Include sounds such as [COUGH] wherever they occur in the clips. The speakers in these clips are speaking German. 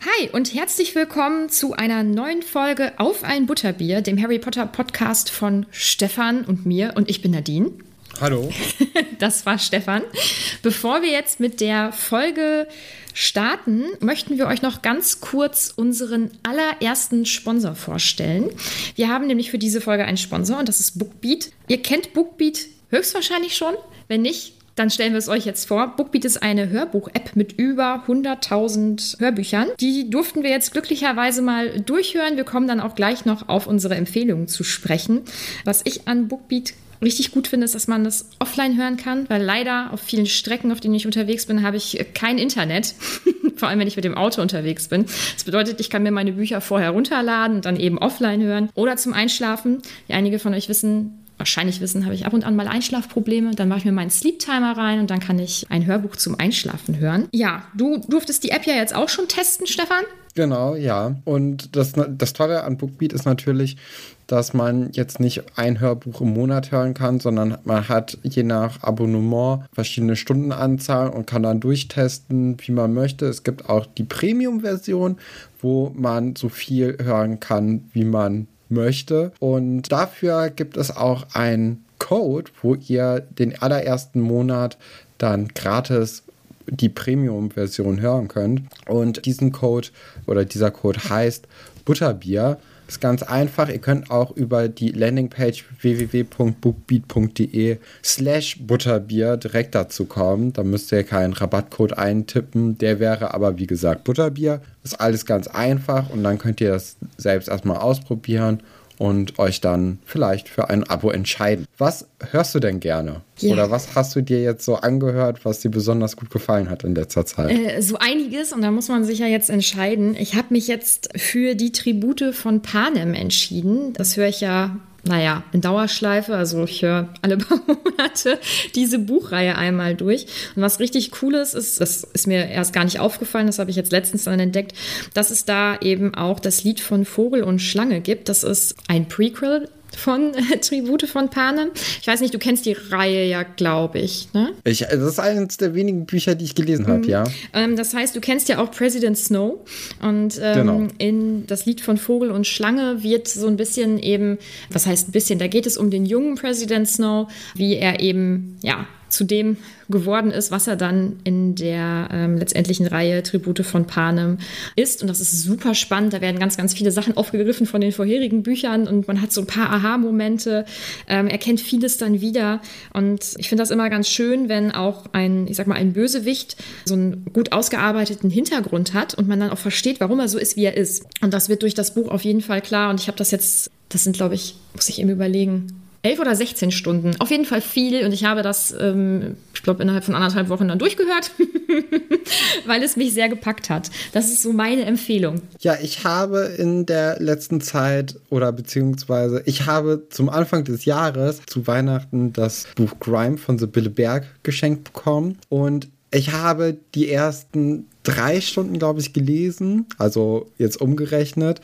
Hi und herzlich willkommen zu einer neuen Folge Auf ein Butterbier, dem Harry Potter Podcast von Stefan und mir. Und ich bin Nadine. Hallo. [LAUGHS] Das war Stefan. Bevor wir jetzt mit der Folge starten, möchten wir euch noch ganz kurz unseren allerersten Sponsor vorstellen. Wir haben nämlich für diese Folge einen Sponsor und das ist Bookbeat. Ihr kennt Bookbeat höchstwahrscheinlich schon. Wenn nicht, dann stellen wir es euch jetzt vor. Bookbeat ist eine Hörbuch-App mit über 100.000 Hörbüchern. Die durften wir jetzt glücklicherweise mal durchhören. Wir kommen dann auch gleich noch auf unsere Empfehlungen zu sprechen. Was ich an Bookbeat richtig gut finde, ist, dass man das offline hören kann, weil leider auf vielen Strecken, auf denen ich unterwegs bin, habe ich kein Internet. [LAUGHS] Vor allem, wenn ich mit dem Auto unterwegs bin. Das bedeutet, ich kann mir meine Bücher vorher runterladen und dann eben offline hören oder zum Einschlafen. Wie einige von euch wissen, wahrscheinlich wissen, habe ich ab und an mal Einschlafprobleme. Dann mache ich mir meinen Sleep Timer rein und dann kann ich ein Hörbuch zum Einschlafen hören. Ja, du durftest die App ja jetzt auch schon testen, Stefan. Genau, ja. Und das, das Tolle an Bookbeat ist natürlich, dass man jetzt nicht ein Hörbuch im Monat hören kann, sondern man hat je nach Abonnement verschiedene Stundenanzahl und kann dann durchtesten, wie man möchte. Es gibt auch die Premium-Version, wo man so viel hören kann, wie man möchte. Und dafür gibt es auch einen Code, wo ihr den allerersten Monat dann gratis die Premium-Version hören könnt. Und diesen Code oder dieser Code heißt Butterbier. Ist ganz einfach. Ihr könnt auch über die Landingpage www.bookbeat.de slash Butterbier direkt dazu kommen. Da müsst ihr keinen Rabattcode eintippen. Der wäre aber, wie gesagt, Butterbier. Ist alles ganz einfach und dann könnt ihr das selbst erstmal ausprobieren und euch dann vielleicht für ein Abo entscheiden. Was hörst du denn gerne? Ja. Oder was hast du dir jetzt so angehört, was dir besonders gut gefallen hat in letzter Zeit? Äh, so einiges und da muss man sich ja jetzt entscheiden. Ich habe mich jetzt für die Tribute von Panem entschieden. Das höre ich ja naja, in Dauerschleife. Also ich höre alle [LAUGHS] paar Monate diese Buchreihe einmal durch. Und was richtig cool ist, ist, das ist mir erst gar nicht aufgefallen, das habe ich jetzt letztens dann entdeckt, dass es da eben auch das Lied von Vogel und Schlange gibt. Das ist ein Prequel von äh, [LAUGHS] Tribute von Panem. Ich weiß nicht, du kennst die Reihe ja, glaube ich, ne? Ich, das ist eines der wenigen Bücher, die ich gelesen habe, ja. Ähm, das heißt, du kennst ja auch President Snow und ähm, Genau. in das Lied von Vogel und Schlange wird so ein bisschen eben, was heißt ein bisschen, da geht es um den jungen President Snow, wie er eben, ja, zu dem geworden ist, was er dann in der ähm, letztendlichen Reihe Tribute von Panem ist. Und das ist super spannend. Da werden ganz, ganz viele Sachen aufgegriffen von den vorherigen Büchern und man hat so ein paar Aha-Momente, ähm, erkennt vieles dann wieder. Und ich finde das immer ganz schön, wenn auch ein, ich sag mal, ein Bösewicht so einen gut ausgearbeiteten Hintergrund hat und man dann auch versteht, warum er so ist, wie er ist. Und das wird durch das Buch auf jeden Fall klar. Und ich habe das jetzt, das sind, glaube ich, muss ich eben überlegen, elf oder 16 Stunden. Auf jeden Fall viel. Und ich habe das, ähm, ich glaube, innerhalb von anderthalb Wochen dann durchgehört, [LAUGHS] weil es mich sehr gepackt hat. Das ist so meine Empfehlung. Ja, ich habe in der letzten Zeit oder beziehungsweise ich habe zum Anfang des Jahres zu Weihnachten das Buch Grime von Sibylle Berg geschenkt bekommen und ich habe die ersten drei Stunden, glaube ich, gelesen, also jetzt umgerechnet.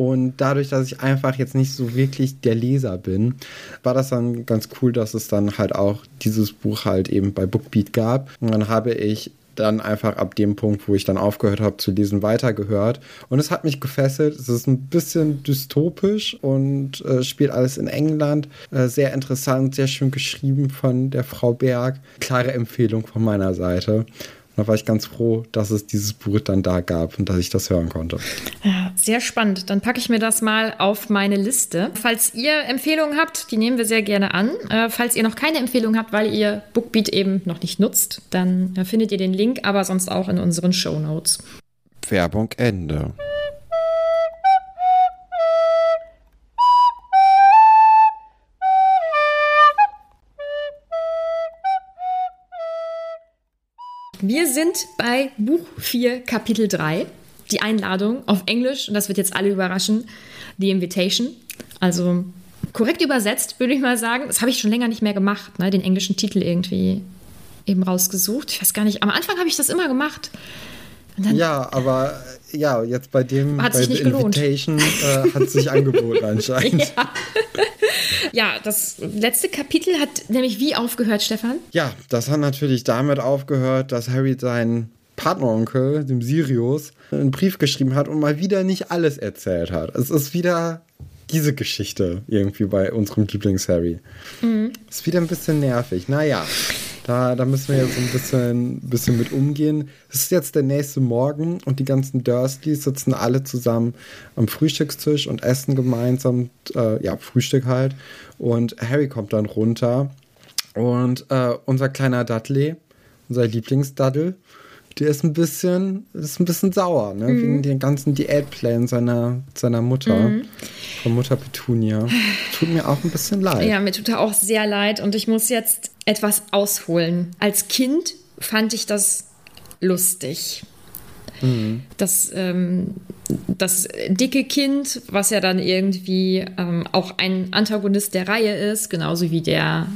Und dadurch, dass ich einfach jetzt nicht so wirklich der Leser bin, war das dann ganz cool, dass es dann halt auch dieses Buch halt eben bei Bookbeat gab. Und dann habe ich dann einfach ab dem Punkt, wo ich dann aufgehört habe zu lesen, weitergehört. Und es hat mich gefesselt. Es ist ein bisschen dystopisch und äh, spielt alles in England. Äh, sehr interessant, sehr schön geschrieben von der Frau Berg. Klare Empfehlung von meiner Seite. Da war ich ganz froh, dass es dieses Buch dann da gab und dass ich das hören konnte. Ja, sehr spannend. Dann packe ich mir das mal auf meine Liste. Falls ihr Empfehlungen habt, die nehmen wir sehr gerne an. Äh, falls ihr noch keine Empfehlung habt, weil ihr Bookbeat eben noch nicht nutzt, dann äh, findet ihr den Link, aber sonst auch in unseren Show Notes. Werbung Ende. Wir sind bei Buch 4, Kapitel 3. Die Einladung auf Englisch, und das wird jetzt alle überraschen, The Invitation. Also korrekt übersetzt, würde ich mal sagen. Das habe ich schon länger nicht mehr gemacht, ne? den englischen Titel irgendwie eben rausgesucht. Ich weiß gar nicht, am Anfang habe ich das immer gemacht. ja, aber ja, jetzt bei dem hat bei sich nicht Invitation äh, hat sich angeboten [LAUGHS] anscheinend. ja. Ja, das letzte Kapitel hat nämlich wie aufgehört, Stefan? Ja, das hat natürlich damit aufgehört, dass Harry seinen Partneronkel, dem Sirius, einen Brief geschrieben hat und mal wieder nicht alles erzählt hat. Es ist wieder diese Geschichte irgendwie bei unserem Lieblings-Harry. Mhm. Ist wieder ein bisschen nervig. Naja, da, da müssen wir jetzt ein bisschen, bisschen mit umgehen. Es ist jetzt der nächste Morgen und die ganzen Dursleys sitzen alle zusammen am Frühstückstisch und essen gemeinsam, äh, ja, Frühstück halt. Und Harry kommt dann runter und äh, unser kleiner Dudley, unser Lieblingsdaddel, der ist ein bisschen, ist ein bisschen sauer, ne? Mhm. wegen den ganzen Diätplänen seiner, seiner Mutter, mhm. von Mutter Petunia. Tut mir auch ein bisschen leid. Ja, mir tut er auch sehr leid und ich muss jetzt etwas ausholen. Als Kind fand ich das lustig. Mhm. Das, ähm, das dicke Kind, was ja dann irgendwie ähm, auch ein Antagonist der Reihe ist, genauso wie der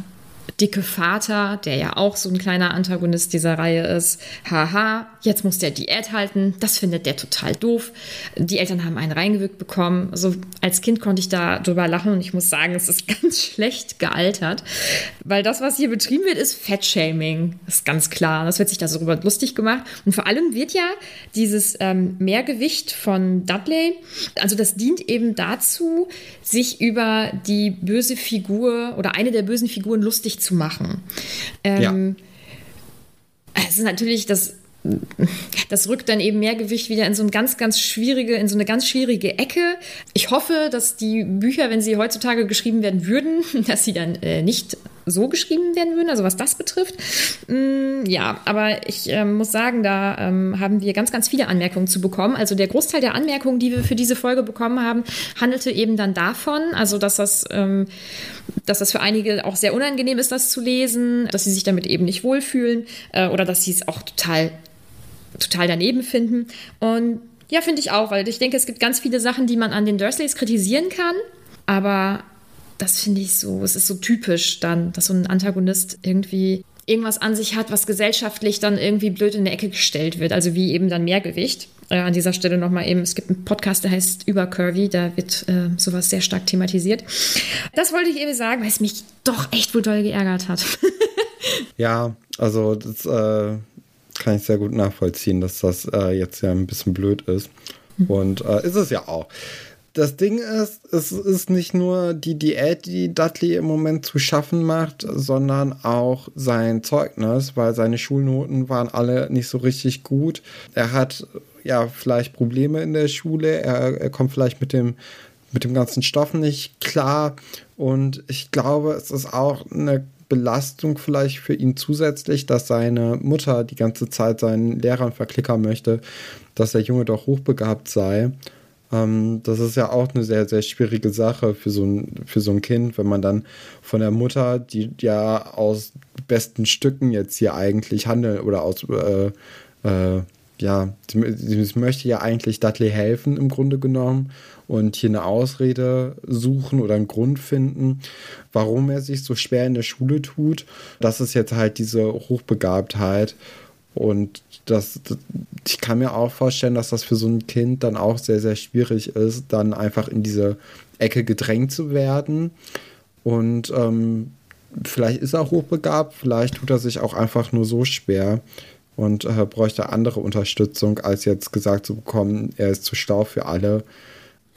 dicke Vater, der ja auch so ein kleiner Antagonist dieser Reihe ist. Haha, jetzt muss der Diät halten. Das findet der total doof. Die Eltern haben einen reingewirkt bekommen. Also als Kind konnte ich da drüber lachen und ich muss sagen, es ist [LAUGHS] ganz schlecht gealtert. Weil das, was hier betrieben wird, ist Fettshaming. Das ist ganz klar. Das wird sich da so darüber lustig gemacht. Und vor allem wird ja dieses ähm, Mehrgewicht von Dudley, also das dient eben dazu, sich über die böse Figur oder eine der bösen Figuren lustig zu machen. Ähm, ja. Es ist natürlich das das rückt dann eben Mehrgewicht wieder in so eine ganz, ganz schwierige, in so eine ganz schwierige Ecke. Ich hoffe, dass die Bücher, wenn sie heutzutage geschrieben werden würden, [LAUGHS] dass sie dann äh, nicht so geschrieben werden würden, also was das betrifft. Mm, ja, aber ich äh, muss sagen, da ähm, haben wir ganz, ganz viele Anmerkungen zu bekommen. Also der Großteil der Anmerkungen, die wir für diese Folge bekommen haben, handelte eben dann davon, also dass das, ähm, dass das für einige auch sehr unangenehm ist, das zu lesen, dass sie sich damit eben nicht wohlfühlen äh, oder dass sie es auch total total daneben finden. Und ja, finde ich auch, weil ich denke, es gibt ganz viele Sachen, die man an den Dursleys kritisieren kann, aber das finde ich so, es ist so typisch dann, dass so ein Antagonist irgendwie irgendwas an sich hat, was gesellschaftlich dann irgendwie blöd in der Ecke gestellt wird, also wie eben dann Mehrgewicht. Äh, an dieser Stelle nochmal eben, es gibt einen Podcast, der heißt Über Curvy, da wird äh, sowas sehr stark thematisiert. Das wollte ich eben sagen, weil es mich doch echt wohl doll geärgert hat. [LAUGHS] ja, also das äh, kann ich sehr gut nachvollziehen, dass das äh, jetzt ja ein bisschen blöd ist. Mhm. Und äh, ist es ja auch. Das Ding ist, es ist nicht nur die Diät, die Dudley im Moment zu schaffen macht, sondern auch sein Zeugnis, weil seine Schulnoten waren alle nicht so richtig gut. Er hat ja vielleicht Probleme in der Schule, er, er kommt vielleicht mit dem mit dem ganzen Stoff nicht klar und ich glaube, es ist auch eine Belastung vielleicht für ihn zusätzlich, dass seine Mutter die ganze Zeit seinen Lehrern verklickern möchte, dass der Junge doch hochbegabt sei. Ähm, das ist ja auch eine sehr, sehr schwierige Sache für so, ein, für so ein Kind, wenn man dann von der Mutter, die ja aus besten Stücken jetzt hier eigentlich handelt oder aus, äh, äh, ja, sie, möchte ja eigentlich Dudley helfen im Grunde genommen und hier eine Ausrede suchen oder einen Grund finden, warum er sich so schwer in der Schule tut. Das ist jetzt halt diese Hochbegabtheit. Und das, das, ich kann mir auch vorstellen, dass das für so ein Kind dann auch sehr, sehr schwierig ist, dann einfach in diese Ecke gedrängt zu werden. Und ähm, vielleicht ist er hochbegabt, vielleicht tut er sich auch einfach nur so schwer und äh, bräuchte andere Unterstützung, als jetzt gesagt zu bekommen, er ist zu stau für alle.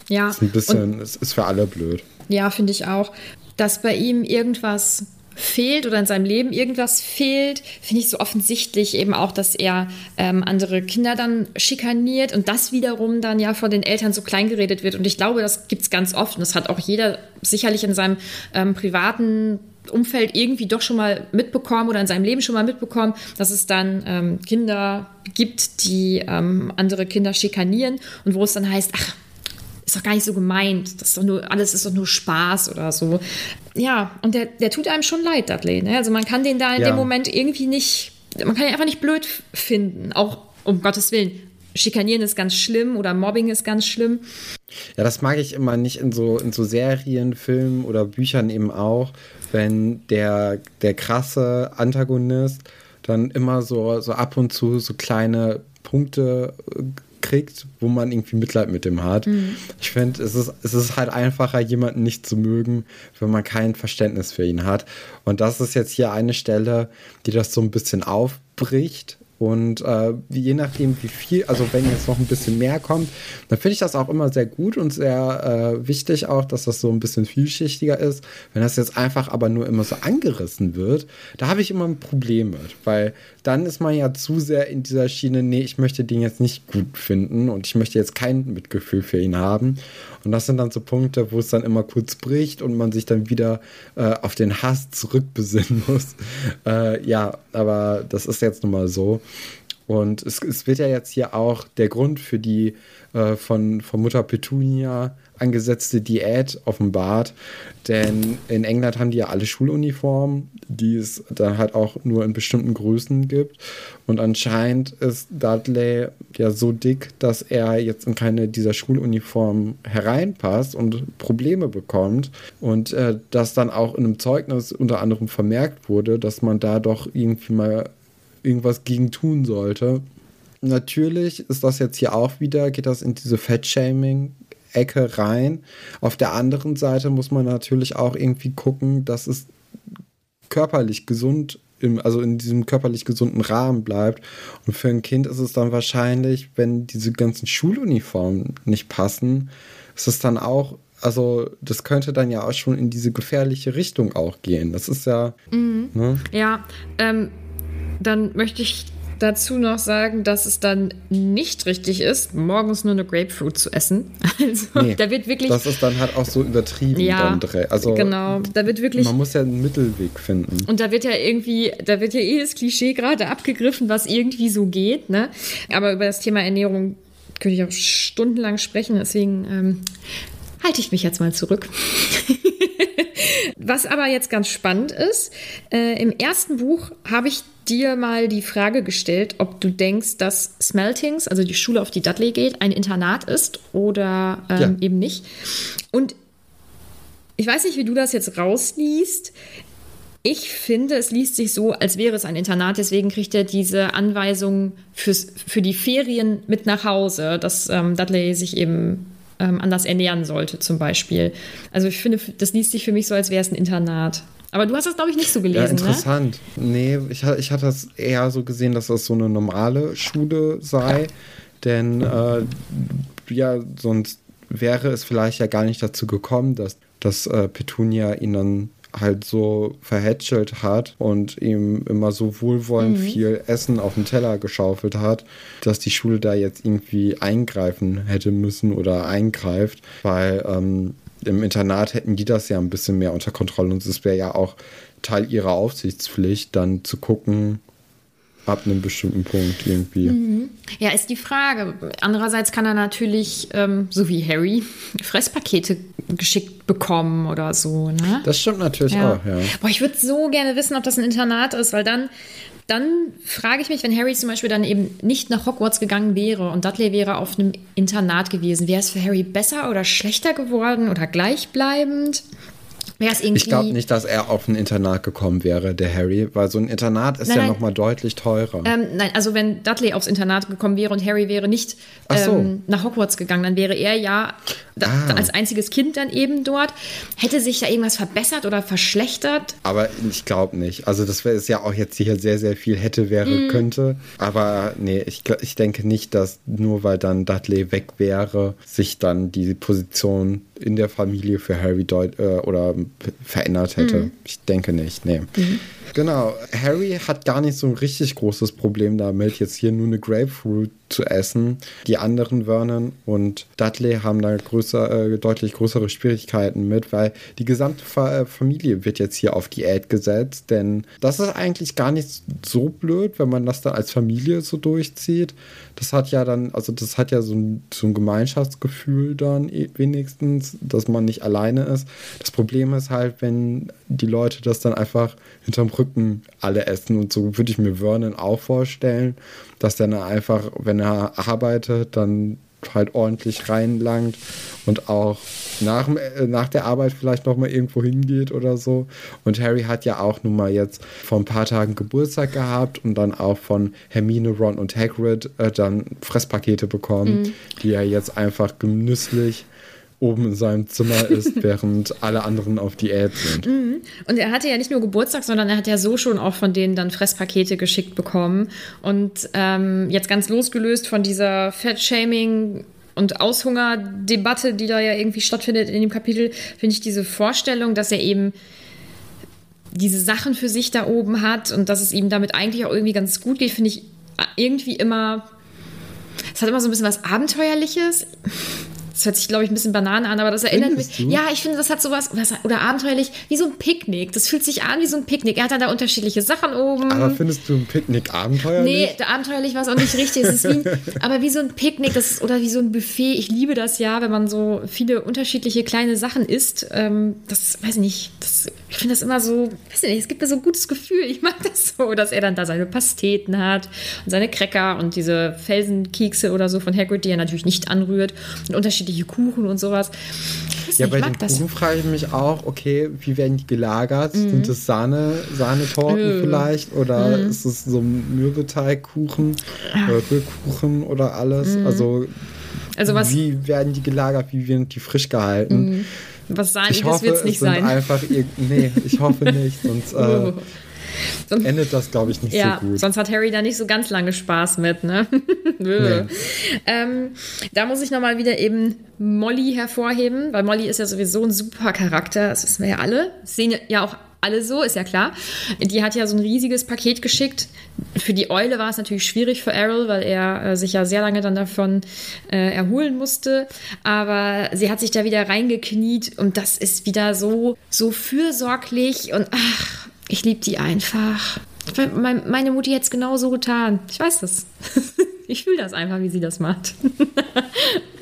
Ja. Ist ein bisschen, es ist für alle blöd. Ja, finde ich auch. Dass bei ihm irgendwas fehlt oder in seinem Leben irgendwas fehlt, finde ich so offensichtlich eben auch, dass er ähm, andere Kinder dann schikaniert und das wiederum dann ja von den Eltern so klein geredet wird. Und ich glaube, das gibt es ganz oft und das hat auch jeder sicherlich in seinem ähm, privaten Umfeld irgendwie doch schon mal mitbekommen oder in seinem Leben schon mal mitbekommen, dass es dann ähm, Kinder gibt, die ähm, andere Kinder schikanieren und wo es dann heißt, ach, ist doch gar nicht so gemeint. Das ist doch nur, alles ist doch nur Spaß oder so. Ja, und der, der tut einem schon leid, Dudley. Ne? Also man kann den da in ja. dem Moment irgendwie nicht, man kann ihn einfach nicht blöd finden. Auch um Gottes Willen. Schikanieren ist ganz schlimm oder Mobbing ist ganz schlimm. Ja, das mag ich immer nicht in so, in so Serien, Filmen oder Büchern eben auch, wenn der, der krasse Antagonist dann immer so, so ab und zu so kleine Punkte kriegt, wo man irgendwie Mitleid mit dem hat. Mhm. Ich finde, es ist, es ist halt einfacher, jemanden nicht zu mögen, wenn man kein Verständnis für ihn hat. Und das ist jetzt hier eine Stelle, die das so ein bisschen aufbricht und äh, je nachdem, wie viel, also wenn jetzt noch ein bisschen mehr kommt, dann finde ich das auch immer sehr gut und sehr äh, wichtig auch, dass das so ein bisschen vielschichtiger ist. Wenn das jetzt einfach aber nur immer so angerissen wird, da habe ich immer ein Problem mit, weil dann ist man ja zu sehr in dieser Schiene, nee, ich möchte den jetzt nicht gut finden und ich möchte jetzt kein Mitgefühl für ihn haben. Und das sind dann so Punkte, wo es dann immer kurz bricht und man sich dann wieder äh, auf den Hass zurückbesinnen [LAUGHS] muss. Äh, ja, aber das ist jetzt nun mal so. Und es, es, wird ja jetzt hier auch der Grund für die äh, von, von Mutter Petunia angesetzte Diät offenbart. Denn in England haben die ja alle Schuluniformen, die es dann halt auch nur in bestimmten Größen gibt. Und anscheinend ist Dudley ja so dick, dass er jetzt in keine dieser Schuluniformen hereinpasst und Probleme bekommt. Und äh, das dann auch in einem Zeugnis unter anderem vermerkt wurde, dass man da doch irgendwie mal irgendwas gegen tun sollte. Natürlich ist das jetzt hier auch wieder, geht das in diese Fettshaming Ecke rein. Auf der anderen Seite muss man natürlich auch irgendwie gucken, dass es körperlich gesund, im, also in diesem körperlich gesunden Rahmen bleibt. Und für ein Kind ist es dann wahrscheinlich, wenn diese ganzen Schuluniformen nicht passen, ist es dann auch also das könnte dann ja auch schon in diese gefährliche Richtung auch gehen. Das ist ja. Mhm. Ne? Ja, ähm, dann möchte ich dazu noch sagen, dass es dann nicht richtig ist, morgens nur eine Grapefruit zu essen. [LAUGHS] Also nee, da wird wirklich. Das ist dann halt auch so übertrieben. Ja, also, genau. Da wird wirklich. Man muss ja einen Mittelweg finden. Und da wird ja irgendwie, da wird ja eh das Klischee gerade abgegriffen, was irgendwie so geht. Ne? Aber über das Thema Ernährung könnte ich auch stundenlang sprechen, deswegen ähm, halte ich mich jetzt mal zurück. [LAUGHS] Was aber jetzt ganz spannend ist, äh, im ersten Buch habe ich dir mal die Frage gestellt, ob du denkst, dass Smeltings, also die Schule, auf die Dudley geht, ein Internat ist oder ähm, ja. eben nicht. Und ich weiß nicht, wie du das jetzt rausliest. Ich finde, es liest sich so, als wäre es ein Internat. Deswegen kriegt er diese Anweisung fürs, für die Ferien mit nach Hause, dass ähm, Dudley sich eben ähm, anders ernähren sollte, zum Beispiel. Also ich finde, das liest sich für mich so, als wäre es ein Internat. Aber du hast das, glaube ich, nicht so gelesen. Ja, ne? interessant. Ne? Nee, ich, ich hatte das eher so gesehen, dass das so eine normale Schule sei. Denn äh, ja, sonst wäre es vielleicht ja gar nicht dazu gekommen, dass, dass äh, Petunia ihn dann halt so verhätschelt hat und ihm immer so wohlwollend mhm. viel Essen auf den Teller geschaufelt hat, dass die Schule da jetzt irgendwie eingreifen hätte müssen oder eingreift, weil ähm, im Internat hätten die das ja ein bisschen mehr unter Kontrolle und es wäre ja auch Teil ihrer Aufsichtspflicht, dann zu gucken, ab einem bestimmten Punkt irgendwie. Mhm. Ja, ist die Frage. Andererseits kann er natürlich, ähm, so wie Harry, Fresspakete geschickt bekommen oder so. Ne? Das stimmt natürlich ja. auch, ja. Boah, ich würde so gerne wissen, ob das ein Internat ist, weil dann, dann frage ich mich, wenn Harry zum Beispiel dann eben nicht nach Hogwarts gegangen wäre und Dudley wäre auf einem Internat gewesen, wäre es für Harry besser oder schlechter geworden oder gleichbleibend? Ich glaube nicht, dass er auf ein Internat gekommen wäre, der Harry, weil so ein Internat ist Nein, ja nein. nochmal deutlich teurer. Ähm, nein, also wenn Dudley aufs Internat gekommen wäre und Harry wäre nicht Ach so. ähm, nach Hogwarts gegangen, dann wäre er ja da, Ah. als einziges Kind dann eben dort. Hätte sich da irgendwas verbessert oder verschlechtert? Aber ich glaube nicht. Also das wäre es ja auch jetzt hier sehr, sehr viel hätte, wäre, Mhm. könnte. Aber nee, ich, ich denke nicht, dass nur weil dann Dudley weg wäre, sich dann die Position in der Familie für Harry deut äh, oder verändert hätte. Mhm. Ich denke nicht, nee. Genau, Harry hat gar nicht so ein richtig großes Problem damit, jetzt hier nur eine Grapefruit zu essen. Die anderen Vernon und Dudley haben da größer, äh, deutlich größere Schwierigkeiten mit, weil die gesamte Fa äh, Familie wird jetzt hier auf Diät gesetzt, denn das ist eigentlich gar nicht so blöd, wenn man das dann als Familie so durchzieht. Das hat ja dann, also das hat ja so ein, so ein Gemeinschaftsgefühl dann eh- wenigstens, dass man nicht alleine ist. Das Problem ist halt, wenn die Leute das dann einfach hinterm Rücken alle essen und so würde ich mir Vernon auch vorstellen, dass der dann einfach, wenn er arbeitet, dann halt ordentlich reinlangt und auch nach, äh, nach der Arbeit vielleicht noch mal irgendwo hingeht oder so. Und Harry hat ja auch nun mal jetzt vor ein paar Tagen Geburtstag gehabt und dann auch von Hermine, Ron und Hagrid äh, dann Fresspakete bekommen, die er jetzt einfach genüsslich oben in seinem Zimmer isst, [LAUGHS] während alle anderen auf Diät sind. Und er hatte ja nicht nur Geburtstag, sondern er hat ja so schon auch von denen dann Fresspakete geschickt bekommen. Und ähm, jetzt ganz losgelöst von dieser Fettshaming und Aushunger-Debatte, die da ja irgendwie stattfindet in dem Kapitel, finde ich diese Vorstellung, dass er eben diese Sachen für sich da oben hat und dass es ihm damit eigentlich auch irgendwie ganz gut geht, finde ich irgendwie immer. Es hat immer so ein bisschen was Abenteuerliches. Das hört sich, glaube ich, ein bisschen Banane an, aber das erinnert Findest mich. du? Ja, ich finde, das hat sowas oder, oder abenteuerlich wie so ein Picknick. Das fühlt sich an wie so ein Picknick. Er hat dann da unterschiedliche Sachen oben. Aber findest du ein Picknick abenteuerlich? Nee, abenteuerlich war es auch nicht richtig. Es ist wie, [LAUGHS] aber wie so ein Picknick das ist, oder wie so ein Buffet. Ich liebe das ja, wenn man so viele unterschiedliche kleine Sachen isst. Ähm, das weiß ich nicht. Das, ich finde das immer so, weiß ich nicht, es gibt mir so ein gutes Gefühl. Ich mag das so, dass er dann da seine Pasteten hat und seine Cracker und diese Felsenkekse oder so von Hagrid, die er natürlich nicht anrührt und unterschiedliche Kuchen und sowas. Ja, nicht, bei den das. Kuchen frage ich mich auch, okay, wie werden die gelagert? Mhm. Sind das Sahne, Sahnetorten vielleicht? Oder Mhm. ist es so ein Mürbeteigkuchen oder Rührkuchen oder alles? Also, Also was, wie werden die gelagert? Wie werden die frisch gehalten? Was Ich Sahniges hoffe, wird es nicht sein. einfach Nee, ich hoffe nicht, sonst äh, Sonst- endet das, glaube ich, nicht Ja, so gut. sonst hat Harry da nicht so ganz lange Spaß mit, ne? [LAUGHS] ähm, da muss ich nochmal wieder eben Molly hervorheben, weil Molly ist ja sowieso ein super Charakter, das wissen wir ja alle. Das sehen ja auch alle so, ist ja klar. Die hat ja so ein riesiges Paket geschickt. Für die Eule war es natürlich schwierig für Errol, weil er äh, sich ja sehr lange dann davon äh, erholen musste. Aber sie hat sich da wieder reingekniet und das ist wieder so, so fürsorglich und ach, ich liebe die einfach. Meine Mutti hätte es genau so getan. Ich weiß das. [LAUGHS] Ich fühle das einfach, wie sie das macht. [LAUGHS]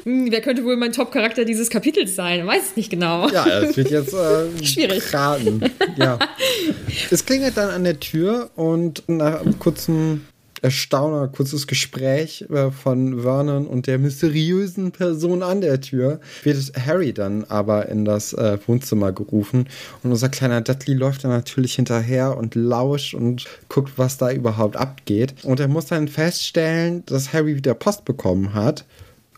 Hm, Wer könnte wohl mein Top-Charakter dieses Kapitels sein? Weiß es nicht genau. Ja, das wird jetzt [LAUGHS] äh, Schwierig. raten. Ja. Es klingelt dann an der Tür und nach einem kurzen Erstauner, kurzes Gespräch äh, von Vernon und der mysteriösen Person an der Tür wird Harry dann aber in das äh, Wohnzimmer gerufen und unser kleiner Dudley läuft dann natürlich hinterher und lauscht und guckt, was da überhaupt abgeht. Und er muss dann feststellen, dass Harry wieder Post bekommen hat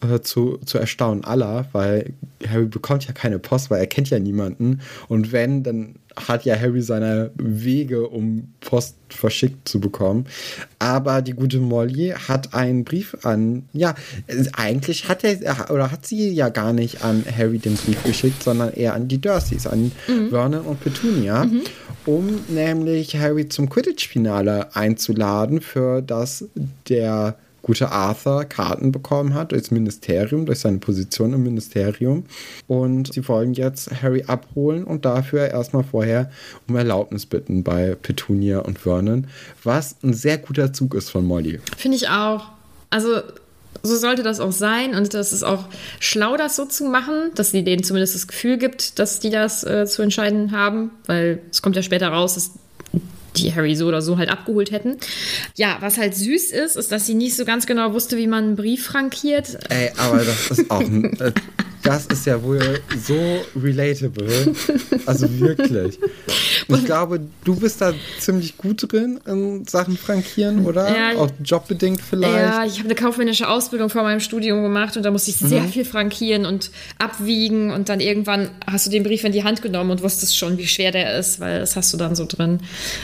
äh, zu, zu Erstaunen aller, weil Harry bekommt ja keine Post, weil er kennt ja niemanden. Und wenn, dann hat ja Harry seine Wege, um Post verschickt zu bekommen. Aber die gute Molly hat einen Brief an, ja, eigentlich hat er, oder hat sie ja gar nicht an Harry den Brief geschickt, sondern eher an die Dursleys, an Vernon und Petunia, um nämlich Harry zum Quidditch-Finale einzuladen, für das der gute Arthur Karten bekommen hat durchs Ministerium, durch seine Position im Ministerium. Und sie wollen jetzt Harry abholen und dafür erstmal vorher um Erlaubnis bitten bei Petunia und Vernon, was ein sehr guter Zug ist von Molly. Finde ich auch. Also, so sollte das auch sein. Und das ist auch schlau, das so zu machen, dass sie denen zumindest das Gefühl gibt, dass die das äh, zu entscheiden haben. Weil es kommt ja später raus, dass die Harry so oder so halt abgeholt hätten. Ja, was halt süß ist, ist, dass sie nicht so ganz genau wusste, wie man einen Brief frankiert. Ey, aber das ist auch ein, [LAUGHS] das ist ja wohl so relatable. Also wirklich. Ich glaube, du bist da ziemlich gut drin in Sachen Frankieren, oder? Ja, Auch jobbedingt vielleicht. Ja, ich habe eine kaufmännische Ausbildung vor meinem Studium gemacht und da musste ich sehr Mhm. viel frankieren und abwiegen und dann irgendwann hast du den Brief in die Hand genommen und wusstest schon, wie schwer der ist, weil das hast du dann so drin.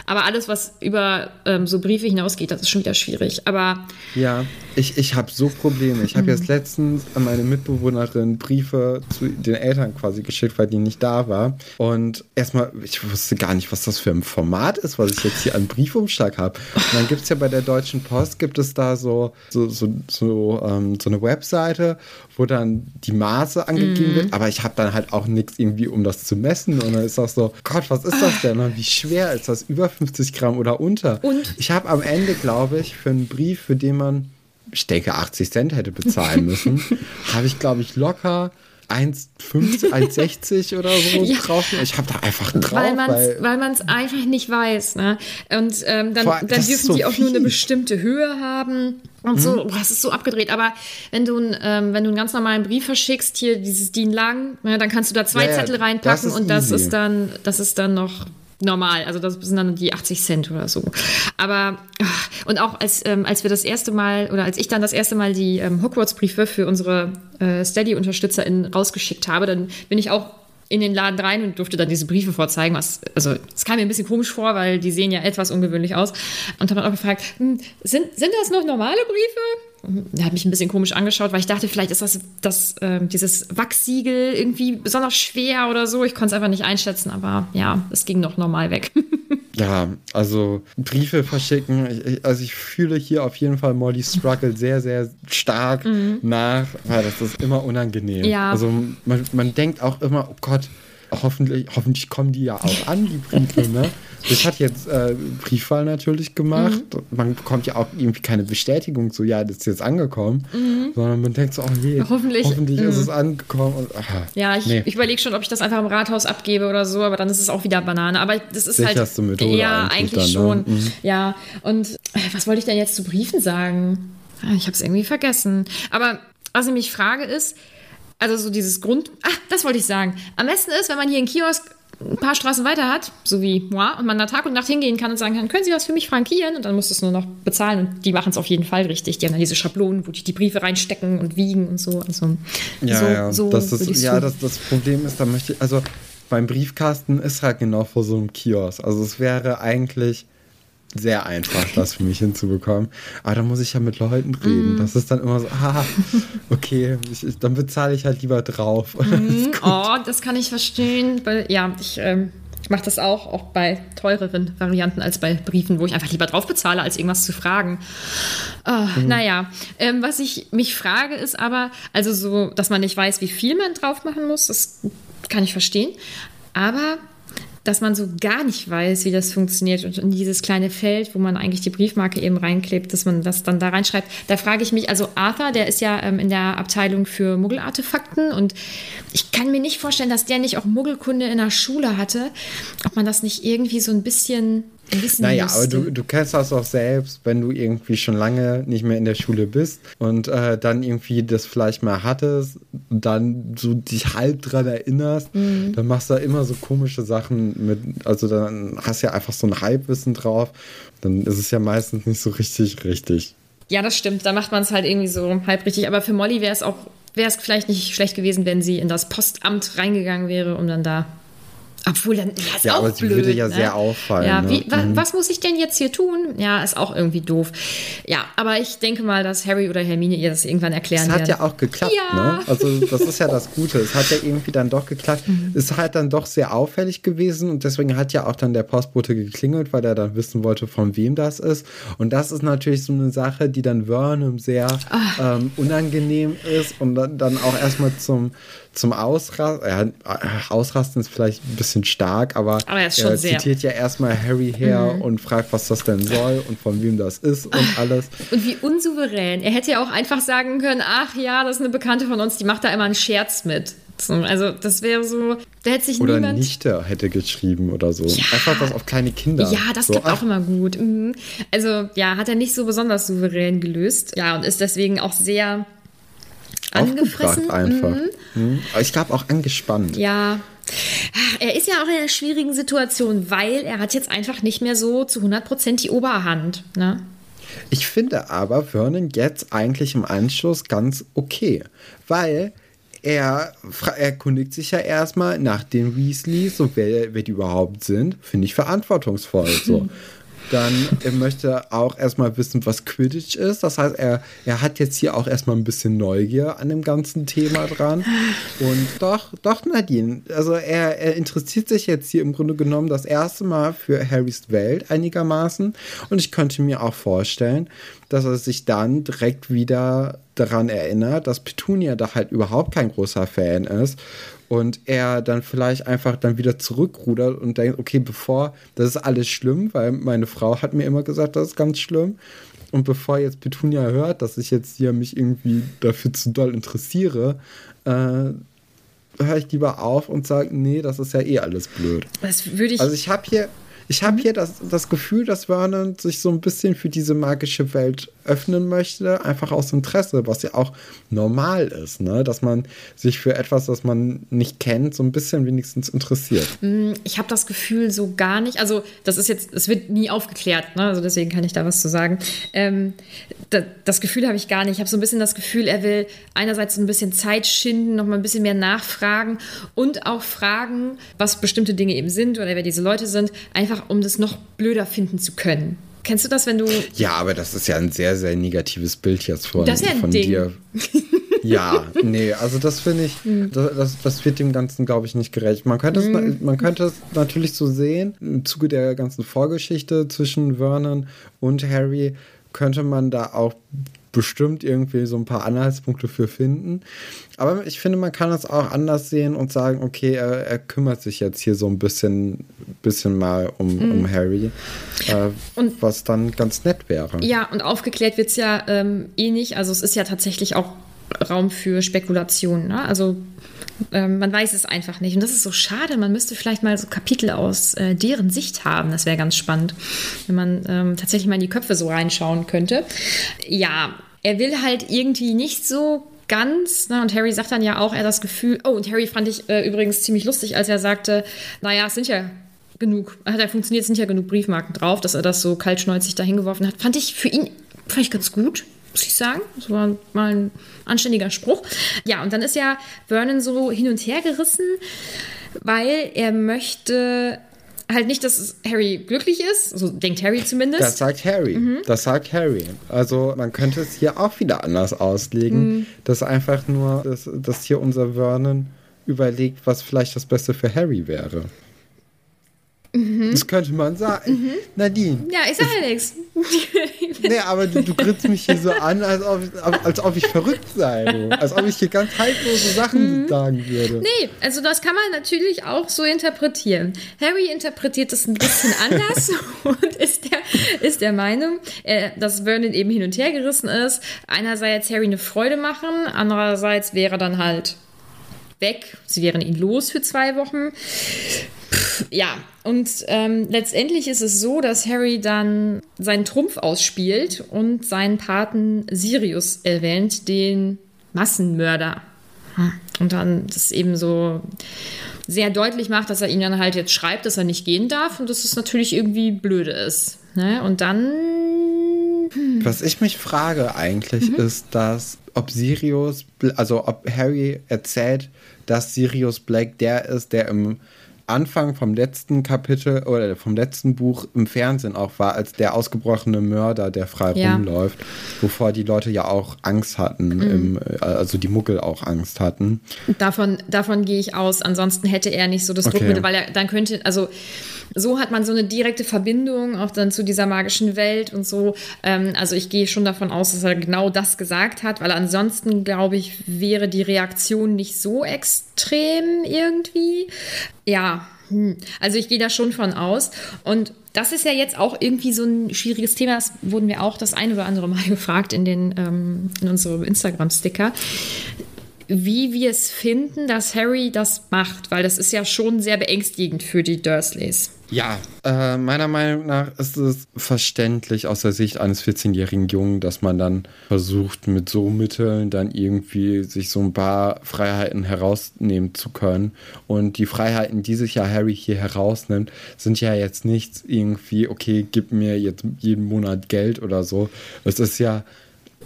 Aber alles, was über ähm, so Briefe hinausgeht, das ist schon wieder schwierig. Aber Ja, ich, ich habe so Probleme. Ich habe Mhm. jetzt letztens an meine Mitbewohnerin Briefe zu den Eltern quasi geschickt, weil die nicht da war. Und erstmal, ich wusste gar nicht, was das für ein Format ist, was ich jetzt hier an Briefumschlag habe. Und dann gibt es ja bei der Deutschen Post, gibt es da so, so, so, so, ähm, so eine Webseite, wo dann die Maße angegeben Mhm. wird. Aber ich habe dann halt auch nichts irgendwie, um das zu messen. Und dann ist das so, Gott, was ist das denn? Und wie schwer ist das? Über 50 Gramm oder unter? Und? Ich habe am Ende, glaube ich, für einen Brief, für den man, ich denke, 80 Cent hätte bezahlen [LAUGHS] müssen, habe ich, glaube ich, locker 1,50, 1,60 oder so [LAUGHS] Ja. drauf. Ich habe da einfach drauf, weil man es weil, weil einfach nicht weiß. Ne? Und ähm, dann, Vor dann das dürfen so die auch nur eine viel. Mhm. bestimmte Höhe haben. Und so, boah, das ist so abgedreht. Aber wenn du, ähm, wenn du einen ganz normalen Brief verschickst, hier dieses DIN lang, ne, dann kannst du da zwei Ja, ja, Zettel das reinpacken ist und das easy. ist dann, das ist dann noch normal. Also das sind dann die 80 Cent oder so. Aber ach, und auch als, ähm, als wir das erste Mal oder als ich dann das erste Mal die ähm, Hogwarts-Briefe für unsere äh, Steady-UnterstützerInnen rausgeschickt habe, dann bin ich auch in den Laden rein und durfte dann diese Briefe vorzeigen. Was, also es kam mir ein bisschen komisch vor, weil die sehen ja etwas ungewöhnlich aus. Und habe dann auch gefragt, hm, sind, sind das noch normale Briefe? Er hat mich ein bisschen komisch angeschaut, weil ich dachte, vielleicht ist das, das ähm, dieses Wachssiegel irgendwie besonders schwer oder so. Ich konnte es einfach nicht einschätzen, aber ja, es ging noch normal weg. [LAUGHS] ja, also Briefe verschicken. Ich, also ich fühle hier auf jeden Fall Molly's Struggle sehr, sehr stark nach, weil das ist immer unangenehm. Mhm. Ja. Also man, man denkt auch immer, oh Gott, hoffentlich, hoffentlich kommen die ja auch an, die Briefe, ne? Ich hatte jetzt äh, Briefwahl natürlich gemacht. Mhm. Man bekommt ja auch irgendwie keine Bestätigung, so ja, das ist jetzt angekommen, sondern man denkt so, oh je, Mhm. Hoffentlich, hoffentlich ist mhm. es angekommen. Und, aha, Ja, ich, nee. ich überlege schon, ob ich das einfach im Rathaus abgebe oder so, aber dann ist es auch wieder Banane. Aber das ist Sicherste halt. Methode ja, eigentlich eigentlich, dann, ne? schon. Mhm. Ja, und äh, was wollte ich denn jetzt zu Briefen sagen? Ah, Ich habe es irgendwie vergessen. Aber was ich mich frage ist, also so dieses Grund. Ah, das wollte ich sagen. Am besten ist, wenn man hier einen Kiosk ein paar Straßen weiter hat, so wie moi, und man da Tag und Nacht hingehen kann und sagen kann, können Sie was für mich frankieren? Und dann musst du es nur noch bezahlen. Und die machen es auf jeden Fall richtig. Die haben dann diese Schablonen, wo die die Briefe reinstecken und wiegen und so. Also, Ja, so, ja. so das ist, ja das, das Problem ist, da möchte ich, also beim Briefkasten ist halt genau vor so einem Kiosk. Also es wäre eigentlich sehr einfach, das für mich hinzubekommen. Aber da muss ich ja mit Leuten Mhm. reden. Das ist dann immer so, ah, okay, ich, dann bezahle ich halt lieber drauf. [LAUGHS] Mhm. Oh, das kann ich verstehen. Weil, ja, ich, ähm, ich mache das auch, auch bei teureren Varianten als bei Briefen, wo ich einfach lieber drauf bezahle, als irgendwas zu fragen. Ah, Naja, ähm, was ich mich frage, ist aber, also so, dass man nicht weiß, wie viel man drauf machen muss, das kann ich verstehen. Aber dass man so gar nicht weiß, wie das funktioniert und in dieses kleine Feld, wo man eigentlich die Briefmarke eben reinklebt, dass man das dann da reinschreibt. Da frage ich mich, also Arthur, der ist ja ähm, in der Abteilung für Muggelartefakten und ich kann mir nicht vorstellen, dass der nicht auch Muggelkunde in der Schule hatte, ob man das nicht irgendwie so ein bisschen Naja, müsste. aber du, du kennst das auch selbst, wenn du irgendwie schon lange nicht mehr in der Schule bist und äh, dann irgendwie das vielleicht mal hattest und dann so dich halb dran erinnerst, Mhm. dann machst du da immer so komische Sachen mit, also dann hast du ja einfach so ein Halbwissen drauf, dann ist es ja meistens nicht so richtig richtig. Ja, das stimmt. Da macht man es halt irgendwie so halb richtig. Aber für Molly wäre es auch, wäre es vielleicht nicht schlecht gewesen, wenn sie in das Postamt reingegangen wäre, um dann da. Obwohl, dann ja, ist Ja, auch aber sie blöd, würde ja ne? sehr auffallen, Ja, ne? wie, wa, Mhm. was muss ich denn jetzt hier tun? Ja, ist auch irgendwie doof. Ja, aber ich denke mal, dass Harry oder Hermine ihr das irgendwann erklären Es hat werden. ja auch geklappt, Ja. ne? Also das ist ja das Gute. Es hat ja irgendwie dann doch geklappt. Mhm. Ist halt dann doch sehr auffällig gewesen und deswegen hat ja auch dann der Postbote geklingelt, weil er dann wissen wollte, von wem das ist. Und das ist natürlich so eine Sache, die dann Vernon sehr Ah. ähm, unangenehm ist und dann, dann auch erstmal zum zum Ausrasten, ja, äh, Ausrasten ist vielleicht ein bisschen stark, aber, Aber er sehr- zitiert ja erstmal Harry her Mhm. und fragt, was das denn soll und von wem das ist und alles. Und wie unsouverän. Er hätte ja auch einfach sagen können, ach ja, das ist eine Bekannte von uns, die macht da immer einen Scherz mit. So, Also das wäre so, da hätte sich Oder niemand... Nichte hätte geschrieben oder so. Einfach was auf kleine Kinder. Ja, das so, klappt ach, auch immer gut. Mhm. Also ja, hat er nicht so besonders souverän gelöst. Ja, und ist deswegen auch sehr Angefressen. Einfach. Mhm. Aber ich glaube auch angespannt. Ja. Er ist ja auch in einer schwierigen Situation, weil er hat jetzt einfach nicht mehr so zu 100% die Oberhand. Ne? Ich finde aber Vernon jetzt eigentlich im Anschluss ganz okay, weil er erkundigt sich ja erstmal nach den Weasleys, so wer, wer die überhaupt sind. Finde ich verantwortungsvoll. So. [LAUGHS] Dann er möchte auch erstmal wissen, was Quidditch ist. Das heißt, er, er hat jetzt hier auch erstmal ein bisschen Neugier an dem ganzen Thema dran. Und doch, doch, Nadine. Also er, er interessiert sich jetzt hier im Grunde genommen das erste Mal für Harrys Welt einigermaßen. Und ich könnte mir auch vorstellen, dass er sich dann direkt wieder daran erinnert, dass Petunia da halt überhaupt kein großer Fan ist und er dann vielleicht einfach dann wieder zurückrudert und denkt, okay, bevor, das ist alles schlimm, weil meine Frau hat mir immer gesagt, das ist ganz schlimm. Und bevor jetzt Petunia hört, dass ich jetzt hier mich irgendwie dafür zu doll interessiere, äh, höre ich lieber auf und sage, nee, das ist ja eh alles blöd. Ich. Also ich habe hier, ich habe hier das, das Gefühl, dass Vernon sich so ein bisschen für diese magische Welt öffnen möchte, einfach aus Interesse, was ja auch normal ist, ne? dass man sich für etwas, das man nicht kennt, so ein bisschen wenigstens interessiert. Mm, ich habe das Gefühl so gar nicht, also das ist jetzt, es wird nie aufgeklärt, ne? also deswegen kann ich da was zu sagen. Ähm, da, das Gefühl habe ich gar nicht. Ich habe so ein bisschen das Gefühl, er will einerseits ein bisschen Zeit schinden, noch mal ein bisschen mehr nachfragen und auch fragen, was bestimmte Dinge eben sind oder wer diese Leute sind, einfach um das noch blöder finden zu können. Kennst du das, wenn du. Ja, aber das ist ja ein sehr, sehr negatives Bild jetzt von, das ist ja ein von Ding. dir. Ja, nee, also das finde ich, das, das, das wird dem Ganzen, glaube ich, nicht gerecht. Man könnte, es, man könnte es natürlich so sehen, im Zuge der ganzen Vorgeschichte zwischen Vernon und Harry könnte man da auch bestimmt irgendwie so ein paar Anhaltspunkte für finden. Aber ich finde, man kann es auch anders sehen und sagen, okay, er, er kümmert sich jetzt hier so ein bisschen, bisschen mal um, um Harry, äh, Und- was dann ganz nett wäre. Ja, und aufgeklärt wird es ja ähm, eh nicht. Also es ist ja tatsächlich auch Raum für Spekulationen. Ne? Also ähm, man weiß es einfach nicht. Und das ist so schade. Man müsste vielleicht mal so Kapitel aus äh, deren Sicht haben. Das wäre ganz spannend, wenn man ähm, tatsächlich mal in die Köpfe so reinschauen könnte. Ja, er will halt irgendwie nicht so ganz, ne? und Harry sagt dann ja auch, er das Gefühl, oh, und Harry fand ich äh, übrigens ziemlich lustig, als er sagte, naja, es sind ja genug, hat er funktioniert, es sind ja genug Briefmarken drauf, dass er das so kaltschnäuzig da hingeworfen hat. Fand ich für ihn, ich ganz gut, muss ich sagen. Das war mal ein anständiger Spruch. Ja, und dann ist ja Vernon so hin und her gerissen, weil er möchte halt nicht, dass Harry glücklich ist, so denkt Harry zumindest. Das sagt Harry. Mhm. Das sagt Harry. Also man könnte es hier auch wieder anders auslegen, Mhm. dass einfach nur, dass, dass hier unser Vernon überlegt, was vielleicht das Beste für Harry wäre. Das könnte man sagen. Nadine. Mhm. ja, ich sag ja nichts. [LAUGHS] Nee, aber du, du grinst mich hier so an, als ob, als ob ich verrückt sei. du. Als ob ich hier ganz haltlose Sachen sagen würde. Mhm. Nee, also das kann man natürlich auch so interpretieren. Harry interpretiert es ein bisschen anders [LAUGHS] und ist der, ist der Meinung, äh, dass Vernon eben hin und her gerissen ist. Einerseits Harry eine Freude machen, andererseits wäre dann halt weg. Sie wären ihn los für zwei Wochen. Pff, Ja, und ähm, letztendlich ist es so, dass Harry dann seinen Trumpf ausspielt und seinen Paten Sirius erwähnt, den Massenmörder. Und dann das eben so sehr deutlich macht, dass er ihm dann halt jetzt schreibt, dass er nicht gehen darf und dass es natürlich irgendwie blöde ist. Ne? Und dann Was ich mich frage eigentlich Mhm. ist, dass ob Sirius, also ob Harry erzählt, dass Sirius Black der ist, der im Anfang vom letzten Kapitel oder vom letzten Buch im Fernsehen auch war, als der ausgebrochene Mörder, der frei Ja. rumläuft, wovor die Leute ja auch Angst hatten, Mhm. im, also die Muggel auch Angst hatten. Davon, davon gehe ich aus. Ansonsten hätte er nicht so das Okay. Druckmittel, weil er dann könnte, also so hat man so eine direkte Verbindung auch dann zu dieser magischen Welt und so. Ähm, also ich gehe schon davon aus, dass er genau das gesagt hat, weil ansonsten, glaube ich, wäre die Reaktion nicht so extrem irgendwie. Ja, hm. also ich gehe da schon von aus. Und das ist ja jetzt auch irgendwie so ein schwieriges Thema. Das wurden wir auch das ein oder andere Mal [LAUGHS] gefragt in, den, ähm, in unserem Instagram-Sticker wie wir es finden, dass Harry das macht, weil das ist ja schon sehr beängstigend für die Dursleys. Ja, äh, meiner Meinung nach ist es verständlich aus der Sicht eines 14-jährigen Jungen, dass man dann versucht, mit so Mitteln dann irgendwie sich so ein paar Freiheiten herausnehmen zu können. Und die Freiheiten, die sich ja Harry hier herausnimmt, sind ja jetzt nichts irgendwie, okay, gib mir jetzt jeden Monat Geld oder so. Es ist ja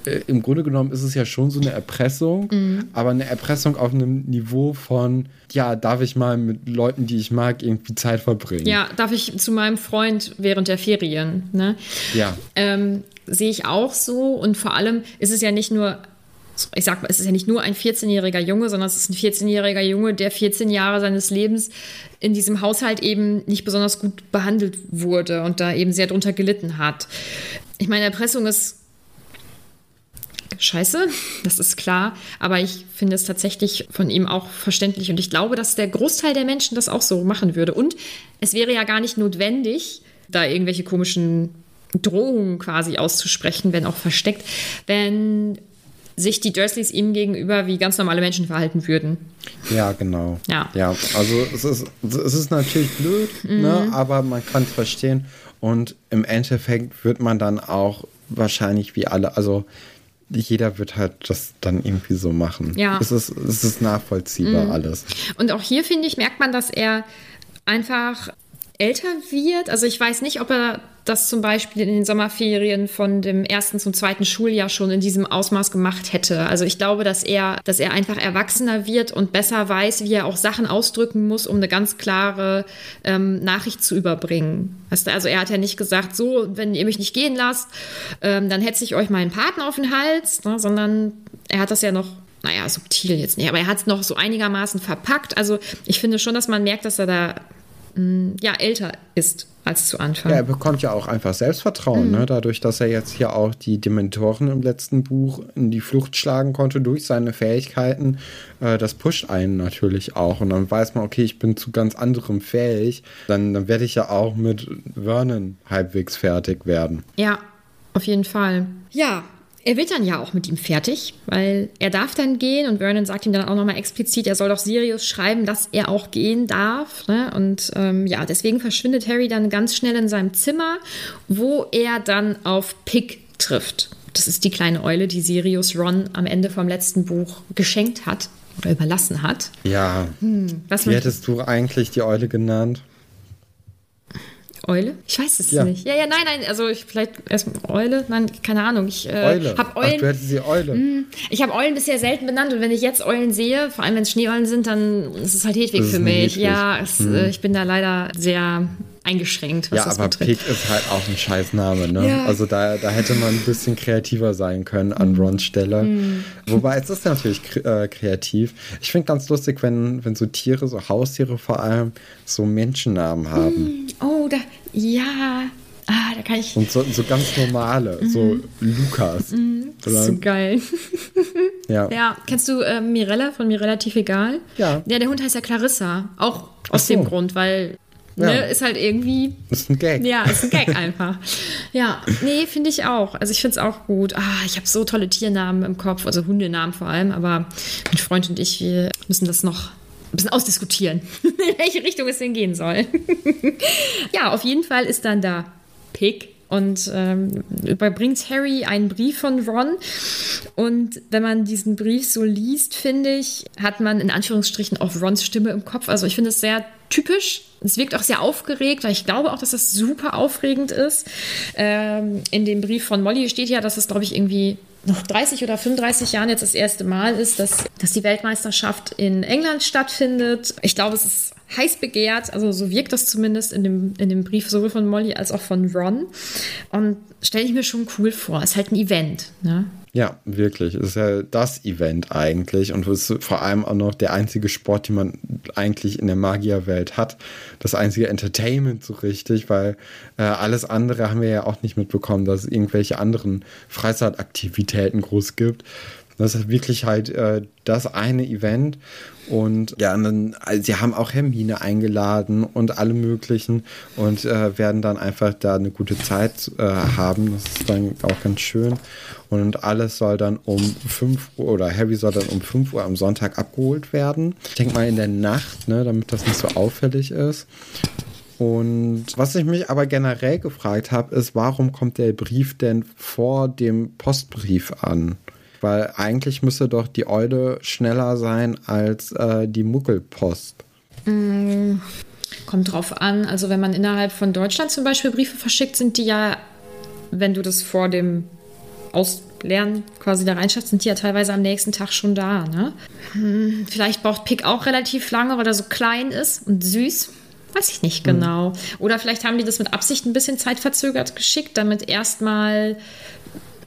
äh, im Grunde genommen ist es ja schon so eine Erpressung, mhm. aber eine Erpressung auf einem Niveau von, ja, darf ich mal mit Leuten, die ich mag, irgendwie Zeit verbringen. Ja, darf ich zu meinem Freund während der Ferien, ne? Ja. Ähm, Sehe ich auch so und vor allem ist es ja nicht nur ich sag mal, es ist ja nicht nur ein 14-jähriger Junge, sondern es ist ein 14-jähriger Junge, der 14 Jahre seines Lebens in diesem Haushalt eben nicht besonders gut behandelt wurde und da eben sehr drunter gelitten hat. Ich meine, Erpressung ist scheiße, das ist klar. Aber ich finde es tatsächlich von ihm auch verständlich. Und ich glaube, dass der Großteil der Menschen das auch so machen würde. Und es wäre ja gar nicht notwendig, da irgendwelche komischen Drohungen quasi auszusprechen, wenn auch versteckt, wenn sich die Dursleys ihm gegenüber wie ganz normale Menschen verhalten würden. Ja, genau. Ja. Ja, also es ist, es ist natürlich blöd, mhm. ne, aber man kann es verstehen. Und im Endeffekt wird man dann auch wahrscheinlich wie alle, also jeder wird halt das dann irgendwie so machen. Ja. Es ist, es ist nachvollziehbar mhm. alles. Und auch hier, finde ich, merkt man, dass er einfach älter wird. Also ich weiß nicht, ob er das zum Beispiel in den Sommerferien von dem ersten zum zweiten Schuljahr schon in diesem Ausmaß gemacht hätte. Also ich glaube, dass er, dass er einfach erwachsener wird und besser weiß, wie er auch Sachen ausdrücken muss, um eine ganz klare ähm, Nachricht zu überbringen. Also er hat ja nicht gesagt, so, wenn ihr mich nicht gehen lasst, ähm, dann hetze ich euch meinen Partner auf den Hals, ne, sondern er hat das ja noch naja, subtil jetzt nicht, aber er hat es noch so einigermaßen verpackt. Also ich finde schon, dass man merkt, dass er da ja, älter ist als zu Anfang. Ja, er bekommt ja auch einfach Selbstvertrauen, mhm. ne? dadurch, dass er jetzt hier auch die Dementoren im letzten Buch in die Flucht schlagen konnte durch seine Fähigkeiten. Äh, das pusht einen natürlich auch und dann weiß man, okay, ich bin zu ganz anderem fähig. Dann, dann werde ich ja auch mit Vernon halbwegs fertig werden. Ja, auf jeden Fall. Ja, er wird dann ja auch mit ihm fertig, weil er darf dann gehen und Vernon sagt ihm dann auch nochmal explizit, er soll doch Sirius schreiben, dass er auch gehen darf. Ne? Und ähm, ja, deswegen verschwindet Harry dann ganz schnell in seinem Zimmer, wo er dann auf Pick trifft. Das ist die kleine Eule, die Sirius Ron am Ende vom letzten Buch geschenkt hat oder überlassen hat. Ja. Hm, Wie hättest du eigentlich die Eule genannt? Eule? Ich weiß es ja. nicht. Ja, ja, nein, nein, also ich, vielleicht erst Eule, nein, keine Ahnung. Ich äh, habe Eulen. Ach, du hättest sie Eule. Mh, ich habe Eulen bisher selten benannt und wenn ich jetzt Eulen sehe, vor allem wenn es Schneeeulen sind, dann ist es halt Hedwig für mich. Hedwig. Ja, es, mhm. äh, ich bin da leider sehr eingeschränkt, was ja, das aber betrifft. Pig ist halt auch ein Scheißname, ne? Ja. Also da, da hätte man ein bisschen kreativer sein können an mhm. Rons Stelle. Mhm. Wobei es ist natürlich äh, kreativ. Ich finde ganz lustig, wenn, wenn so Tiere, so Haustiere vor allem, so Menschennamen haben. Mhm. Oh, da, ja. Ah, da kann ich. Und so, so ganz normale, mhm. so Lukas. Mhm. So geil. [LAUGHS] ja. Ja, kennst du äh, Mirella von Mir relativ egal? Ja. Ja, der Hund heißt ja Clarissa. Auch aus so. dem Grund, weil Ne, ja. Ist halt irgendwie. Ist ein Gag. Ja, ist ein Gag [LAUGHS] einfach. Ja, nee, finde ich auch. Also ich finde es auch gut. Ah, ich habe so tolle Tiernamen im Kopf, also Hundenamen vor allem, aber mein Freund und ich, wir müssen das noch bisschen ausdiskutieren, [LAUGHS] in welche Richtung es denn gehen soll. [LAUGHS] ja, auf jeden Fall ist dann da Pig und ähm, überbringt Harry einen Brief von Ron. Und wenn man diesen Brief so liest, finde ich, hat man in Anführungsstrichen auch Rons Stimme im Kopf. Also ich finde es sehr typisch. Es wirkt auch sehr aufgeregt, weil ich glaube auch, dass das super aufregend ist. Ähm, in dem Brief von Molly steht ja, dass es, glaube ich, irgendwie noch 30 oder 35 Jahren jetzt das erste Mal ist, dass, dass die Weltmeisterschaft in England stattfindet. Ich glaube, es ist heiß begehrt, also so wirkt das zumindest in dem, in dem Brief sowohl von Molly als auch von Ron. Und stelle ich mir schon cool vor. Es ist halt ein Event. Ne? Ja, wirklich. Es ist ja das Event eigentlich und es ist vor allem auch noch der einzige Sport, den man eigentlich in der Magierwelt hat. Das einzige Entertainment so richtig, weil äh, alles andere haben wir ja auch nicht mitbekommen, dass es irgendwelche anderen Freizeitaktivitäten groß gibt. Das ist wirklich halt äh, das eine Event. Und ja, und dann, also sie haben auch Hermine eingeladen und alle möglichen und äh, werden dann einfach da eine gute Zeit äh, haben. Das ist dann auch ganz schön. Und alles soll dann um 5 Uhr oder Harry soll dann um 5 Uhr am Sonntag abgeholt werden. Ich denke mal in der Nacht, ne, damit das nicht so auffällig ist. Und was ich mich aber generell gefragt habe, ist, warum kommt der Brief denn vor dem Postbrief an? Weil eigentlich müsste doch die Eude schneller sein als äh, die Muckelpost. Kommt drauf an. Also wenn man innerhalb von Deutschland zum Beispiel Briefe verschickt, sind die ja, wenn du das vor dem Auslernen quasi da reinschaffst, sind die ja teilweise am nächsten Tag schon da. Ne? Hm, vielleicht braucht Pick auch relativ lange, weil er so klein ist und süß. Weiß ich nicht genau. Oder vielleicht haben die das mit Absicht ein bisschen zeitverzögert geschickt, damit erstmal.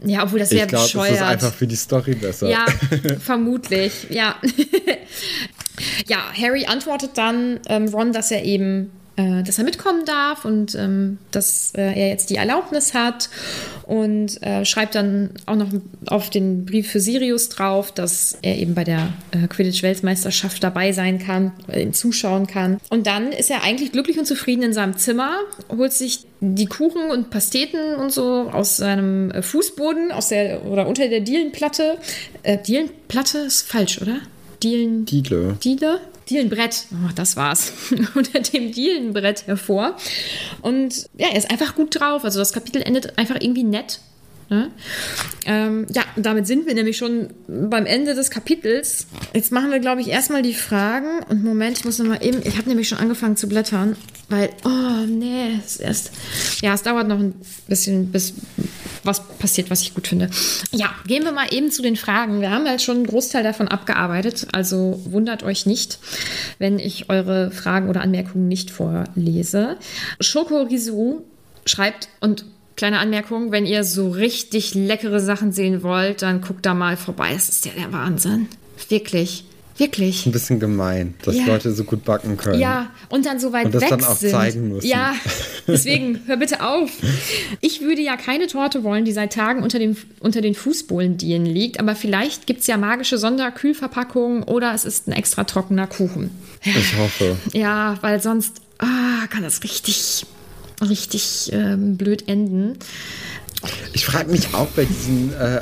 Ja, obwohl das Ich wäre glaube, das bescheuert. ist einfach für die Story besser. Ja, [LAUGHS] vermutlich, ja. [LAUGHS] ja, Harry antwortet dann ähm, Ron, dass er eben, äh, dass er mitkommen darf und ähm, dass äh, er jetzt die Erlaubnis hat und äh, schreibt dann auch noch auf den Brief für Sirius drauf, dass er eben bei der äh, Quidditch-Weltmeisterschaft dabei sein kann, äh, zuschauen kann. Und dann ist er eigentlich glücklich und zufrieden in seinem Zimmer, holt sich die Kuchen und Pasteten und so aus seinem äh, Fußboden, aus der oder unter der Dielenplatte. Dielenplatte ist falsch, oder? Dielen. Diele. Diele? Dielenbrett, oh, das war's, [LAUGHS] unter dem Dielenbrett hervor. Und ja, er ist einfach gut drauf. Also das Kapitel endet einfach irgendwie nett. Ne? Ähm, ja, damit sind wir nämlich schon beim Ende des Kapitels. Jetzt machen wir, glaube ich, erstmal die Fragen. Und Moment, ich muss noch mal eben, ich habe nämlich schon angefangen zu blättern, weil, oh nee, es erst, ja, es dauert noch ein bisschen, bis was passiert, was ich gut finde. Ja, gehen wir mal eben zu den Fragen. Wir haben halt schon einen Großteil davon abgearbeitet, also wundert euch nicht, wenn ich eure Fragen oder Anmerkungen nicht vorlese. Schoko Risu schreibt und Kleine Anmerkung, wenn ihr so richtig leckere Sachen sehen wollt, dann guckt da mal vorbei. Das ist ja der Wahnsinn. Wirklich. Wirklich. Ein bisschen gemein, dass Ja. Leute so gut backen können. Ja, und dann so weit Und das weg dann auch sind. zeigen müssen. Ja, [LAUGHS] deswegen hör bitte auf. Ich würde ja keine Torte wollen, die seit Tagen unter, dem, unter den Fußbohlendielen liegt, aber vielleicht gibt es ja magische Sonderkühlverpackungen oder es ist ein extra trockener Kuchen. Ich hoffe. Ja, weil sonst ah, kann das richtig, richtig ähm, blöd enden. Ich frage mich auch bei diesen, äh,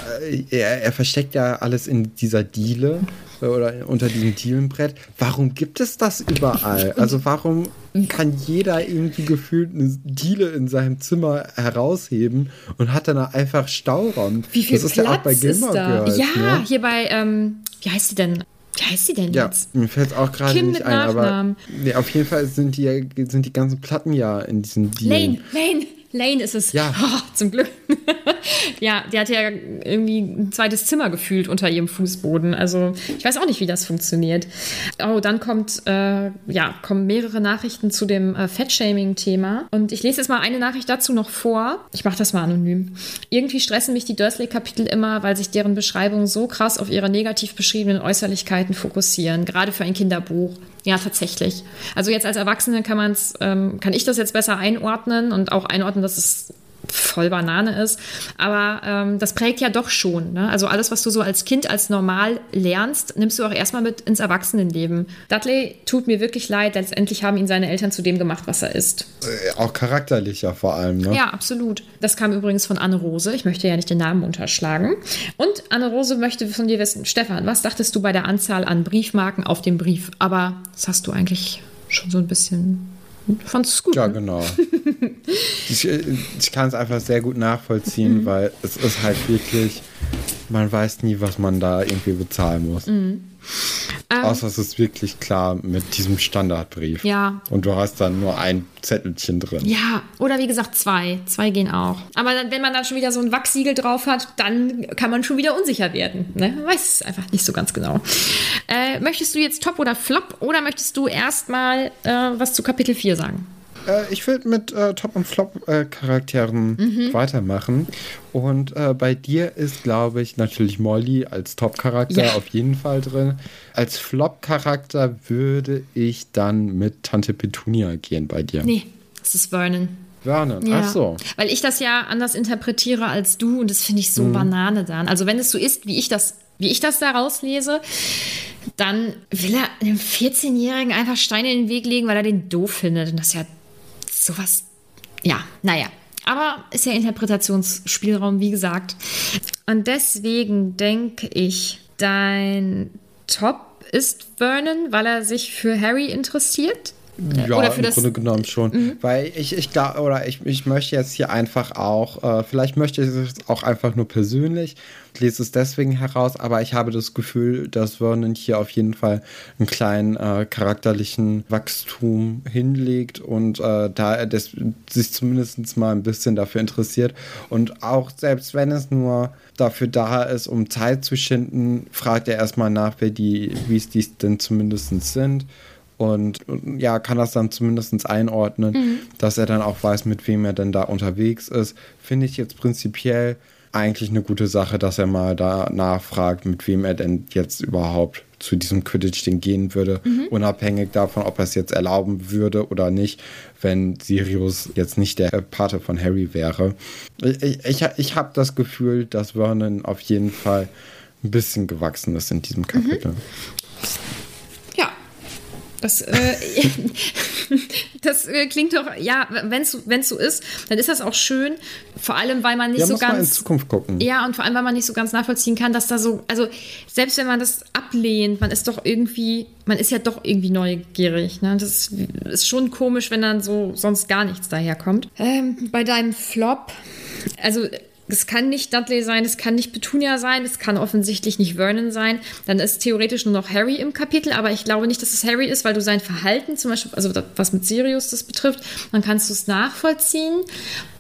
er, er versteckt ja alles in dieser Diele äh, oder unter diesem Dielenbrett. Warum gibt es das überall? Also warum kann jeder irgendwie gefühlt eine Diele in seinem Zimmer herausheben und hat dann einfach Stauraum? Wie viel das ist Platz ja auch bei ist Gilmore da? Girls. ja, ne? hier bei, ähm, wie heißt sie denn? Wie heißt sie denn Ja, jetzt? mir fällt auch gerade nicht ein, aber Nachnamen. nee, auf jeden Fall sind die, sind die ganzen Platten ja in diesen Dielen. Lane, Lane, Lane ist es. Ja. [LAUGHS] Oh, zum Glück. [LAUGHS] ja, der hat ja irgendwie ein zweites Zimmer gefühlt unter ihrem Fußboden. Also ich weiß auch nicht, wie das funktioniert. Oh, dann kommt, äh, ja, kommen mehrere Nachrichten zu dem äh, Fettshaming-Thema. Und ich lese jetzt mal eine Nachricht dazu noch vor. Ich mache das mal anonym. Irgendwie stressen mich die Dursley-Kapitel immer, weil sich deren Beschreibungen so krass auf ihre negativ beschriebenen Äußerlichkeiten fokussieren. Gerade für ein Kinderbuch. Ja, tatsächlich. Also jetzt als Erwachsene kann man's, ähm, kann ich das jetzt besser einordnen und auch einordnen, dass es voll Banane ist. Aber ähm, das prägt ja doch schon. Ne? Also alles, was du so als Kind als normal lernst, nimmst du auch erstmal mit ins Erwachsenenleben. Dudley tut mir wirklich leid. Letztendlich haben ihn seine Eltern zu dem gemacht, was er ist. Äh, Auch charakterlicher vor allem, ne? Ja, absolut. Das kam übrigens von Anne Rose. Ich möchte ja nicht den Namen unterschlagen. Und Anne Rose möchte von dir wissen, Stefan, was dachtest du bei der Anzahl an Briefmarken auf dem Brief? Aber das hast du eigentlich schon so ein bisschen. Es gut. Ja, ne? genau. ich äh, ich kann es einfach sehr gut Mhm. nachvollziehen, weil es ist halt wirklich, man weiß nie, was man da irgendwie bezahlen muss. Mhm. Ähm. Außer es ist wirklich klar mit diesem Standardbrief. Ja. Und du hast dann nur ein Zettelchen drin. Ja, oder wie gesagt, zwei. Zwei gehen auch. Aber dann, wenn man dann schon wieder so ein Wachsiegel drauf hat, dann kann man schon wieder unsicher werden. Ne? Man weiß es einfach nicht so ganz genau. Äh, möchtest du jetzt Top oder Flop oder möchtest du erstmal äh, was zu Kapitel 4 sagen? Äh, ich will mit äh, Top- und Flop-Charakteren Mhm. weitermachen. Und äh, bei dir ist, glaube ich, natürlich Molly als Top-Charakter Ja. auf jeden Fall drin. Als Flop-Charakter würde ich dann mit Tante Petunia gehen bei dir. Nee, das ist Vernon. Vernon, Ja. ach so. Weil ich das ja anders interpretiere als du und das finde ich so Banane dann. Also wenn es so ist, wie ich das, wie ich das da rauslese, dann will er einem 14-Jährigen einfach Steine in den Weg legen, weil er den doof findet. Und das ist ja sowas. Ja, naja. Aber ist ja Interpretationsspielraum, wie gesagt. Und deswegen denke ich, dein Top ist Vernon, weil er sich für Harry interessiert. Ja, im Grunde genommen schon. Weil ich, ich glaube, oder ich, ich möchte jetzt hier einfach auch, äh, vielleicht möchte ich es auch einfach nur persönlich, ich lese es deswegen heraus, aber ich habe das Gefühl, dass Vernon hier auf jeden Fall einen kleinen äh, charakterlichen Wachstum hinlegt und äh, da er des, sich zumindest mal ein bisschen dafür interessiert. Und auch selbst wenn es nur dafür da ist, um Zeit zu schinden, fragt er erstmal nach, wie es dies denn zumindest sind und, und ja, kann das dann zumindest einordnen, dass er dann auch weiß, mit wem er denn da unterwegs ist. Finde ich jetzt prinzipiell eigentlich eine gute Sache, dass er mal da nachfragt, mit wem er denn jetzt überhaupt zu diesem Quidditch-Ding gehen würde, unabhängig davon, ob er es jetzt erlauben würde oder nicht, wenn Sirius jetzt nicht der Pate von Harry wäre. Ich, ich, ich, habe das Gefühl, dass Vernon auf jeden Fall ein bisschen gewachsen ist in diesem Kapitel. Ja. Das, äh, [LAUGHS] das äh, klingt doch, ja, wenn es so ist, dann ist das auch schön. Vor allem, weil man nicht Ja, so muss man in ganz. Zukunft gucken. Ja, und vor allem, weil man nicht so ganz nachvollziehen kann, dass da so, also selbst wenn man das ablehnt, man ist doch irgendwie, man ist ja doch irgendwie neugierig. Ne? Das ist schon komisch, wenn dann so sonst gar nichts daherkommt. Ähm, bei deinem Flop, also es kann nicht Dudley sein, es kann nicht Petunia sein, es kann offensichtlich nicht Vernon sein. Dann ist theoretisch nur noch Harry im Kapitel, aber ich glaube nicht, dass es Harry ist, weil du sein Verhalten, zum Beispiel, also was mit Sirius das betrifft, dann kannst du es nachvollziehen.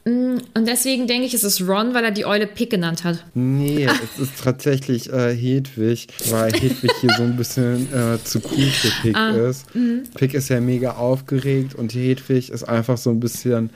Mm, Und deswegen denke ich, es ist Ron, weil er die Eule Pick genannt hat. Nee, [LAUGHS] es ist tatsächlich äh, Hedwig, weil Hedwig hier so ein bisschen äh, zu cool für Pick ist. Pick ist ja mega aufgeregt und Hedwig ist einfach so ein bisschen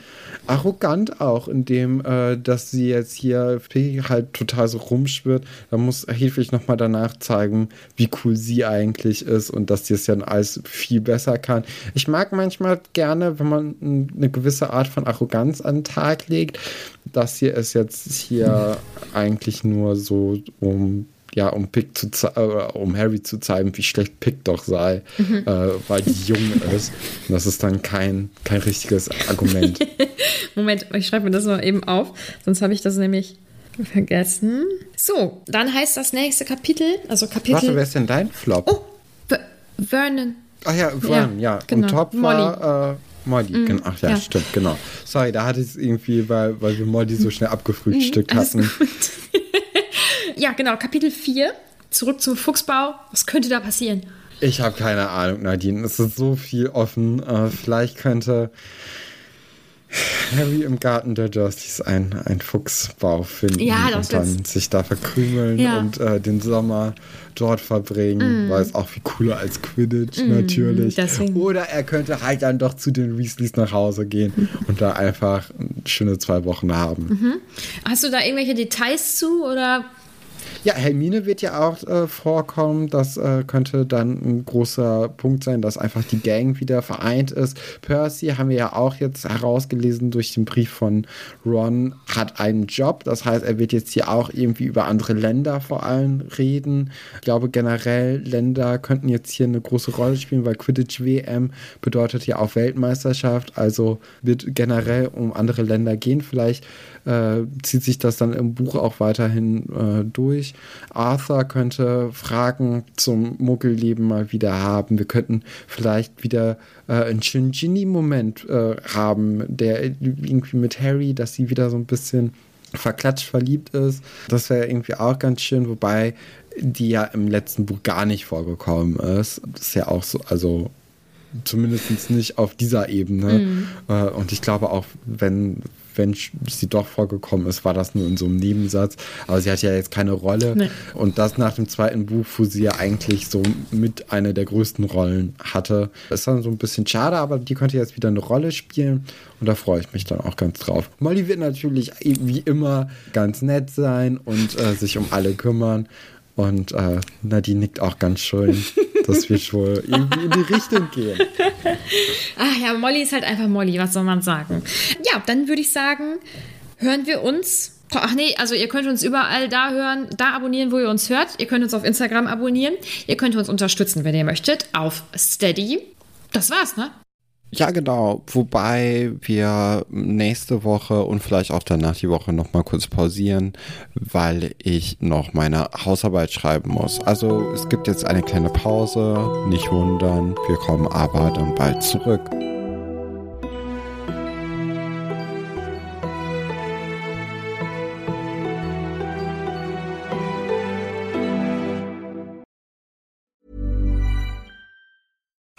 arrogant auch, indem, äh, dass sie jetzt hier Pick halt total so rumschwirrt. Da muss Hedwig nochmal danach zeigen, wie cool sie eigentlich ist und dass sie es ja alles viel besser kann. Ich mag manchmal gerne, wenn man eine gewisse Art von Arroganz an legt. Das hier ist jetzt hier eigentlich nur so, um ja, um Pick zu äh, um Harry zu zeigen, wie schlecht Pick doch sei, äh, weil die jung [LAUGHS] ist. Und das ist dann kein, kein richtiges Argument. [LAUGHS] Moment, ich schreibe mir das mal eben auf, sonst habe ich das nämlich vergessen. So, dann heißt das nächste Kapitel, also Kapitel. Warte, wer ist denn dein Flop? oh, Ver- Vernon. Ach ja, Vern, ja. genau. Und Top war äh, Molly. Genau. Ach ja, ja. stimmt, genau. Sorry, da hatte ich es irgendwie, weil, weil wir Molly so schnell abgefrühstückt Mhm, hatten. [LAUGHS] Ja, genau, Kapitel 4. Zurück zum Fuchsbau. Was könnte da passieren? Ich habe keine Ahnung, Nadine. Es ist so viel offen. Äh, vielleicht könnte Harry im Garten der Dursleys ein, ein Fuchsbau finden Ja, das und dann sich da verkrümeln Ja. und äh, den Sommer dort verbringen, weil es auch viel cooler als Quidditch natürlich. deswegen. Oder er könnte halt dann doch zu den Weasleys nach Hause gehen und da einfach schöne zwei Wochen haben. Hast du da irgendwelche Details zu oder? Ja, Hermine wird ja auch äh, vorkommen. Das äh, könnte dann ein großer Punkt sein, dass einfach die Gang wieder vereint ist. Percy haben wir ja auch jetzt herausgelesen durch den Brief von Ron, hat einen Job. Das heißt, er wird jetzt hier auch irgendwie über andere Länder vor allem reden. Ich glaube, generell Länder könnten jetzt hier eine große Rolle spielen, weil Quidditch WM bedeutet ja auch Weltmeisterschaft. Also wird generell um andere Länder gehen. Vielleicht äh, zieht sich das dann im Buch auch weiterhin äh, durch. Arthur könnte Fragen zum Muggelleben mal wieder haben. Wir könnten vielleicht wieder äh, einen Shinjini-Moment äh, haben, der irgendwie mit Harry, dass sie wieder so ein bisschen verklatscht verliebt ist. Das wäre irgendwie auch ganz schön, wobei die ja im letzten Buch gar nicht vorgekommen ist. Das ist ja auch so, also zumindest nicht auf dieser Ebene. Äh, und ich glaube auch, wenn, wenn sie doch vorgekommen ist, war das nur in so einem Nebensatz. Aber sie hat ja jetzt keine Rolle. Nee. Und das nach dem zweiten Buch, wo sie ja eigentlich so mit einer der größten Rollen hatte. Ist dann so ein bisschen schade, aber die könnte jetzt wieder eine Rolle spielen. Und da freue ich mich dann auch ganz drauf. Molly wird natürlich wie immer ganz nett sein und äh, sich um alle kümmern. Und äh, Nadine nickt auch ganz schön. Das wird [LAUGHS] wohl irgendwie in die Richtung gehen. Ach ja, Molly ist halt einfach Molly, was soll man sagen? Ja, dann würde ich sagen, hören wir uns. Ach nee, also ihr könnt uns überall da hören, da abonnieren, wo ihr uns hört. Ihr könnt uns auf Instagram abonnieren. Ihr könnt uns unterstützen, wenn ihr möchtet, auf Steady. Das war's, ne? Ja, genau. Wobei wir nächste Woche und vielleicht auch danach die Woche nochmal kurz pausieren, weil ich noch meine Hausarbeit schreiben muss. Also es gibt jetzt eine kleine Pause, nicht wundern, wir kommen aber dann bald zurück.